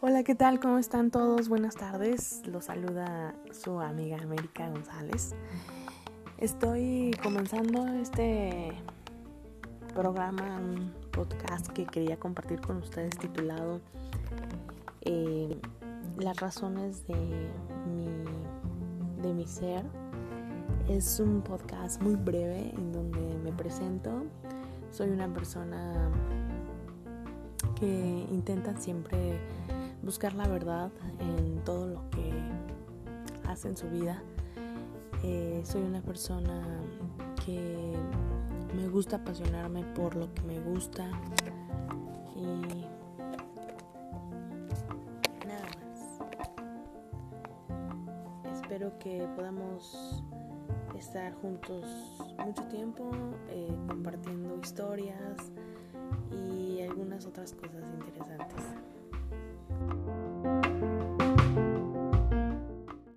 Hola, ¿qué tal? ¿Cómo están todos? Buenas tardes. Los saluda su amiga América González. Estoy comenzando este programa, un podcast que quería compartir con ustedes titulado eh, Las razones de mi, de mi ser. Es un podcast muy breve en donde me presento. Soy una persona que intenta siempre buscar la verdad en todo lo que hace en su vida. Eh, soy una persona que me gusta apasionarme por lo que me gusta y nada más. Espero que podamos estar juntos mucho tiempo eh, compartiendo historias y algunas otras cosas interesantes.